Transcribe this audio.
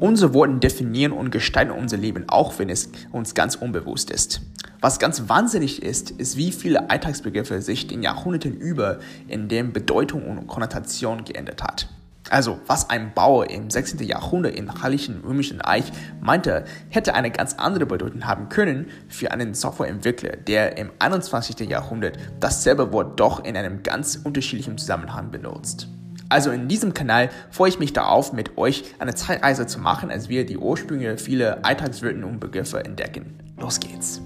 Unsere Worte definieren und gestalten unser Leben, auch wenn es uns ganz unbewusst ist. Was ganz wahnsinnig ist, ist, wie viele Alltagsbegriffe sich den Jahrhunderten über in deren Bedeutung und Konnotation geändert hat. Also, was ein Bauer im 16. Jahrhundert im Heiligen Römischen Reich meinte, hätte eine ganz andere Bedeutung haben können für einen Softwareentwickler, der im 21. Jahrhundert dasselbe Wort doch in einem ganz unterschiedlichen Zusammenhang benutzt. Also in diesem Kanal freue ich mich darauf, mit euch eine Zeitreise zu machen, als wir die Ursprünge vieler Alltagswörter und Begriffe entdecken. Los geht's!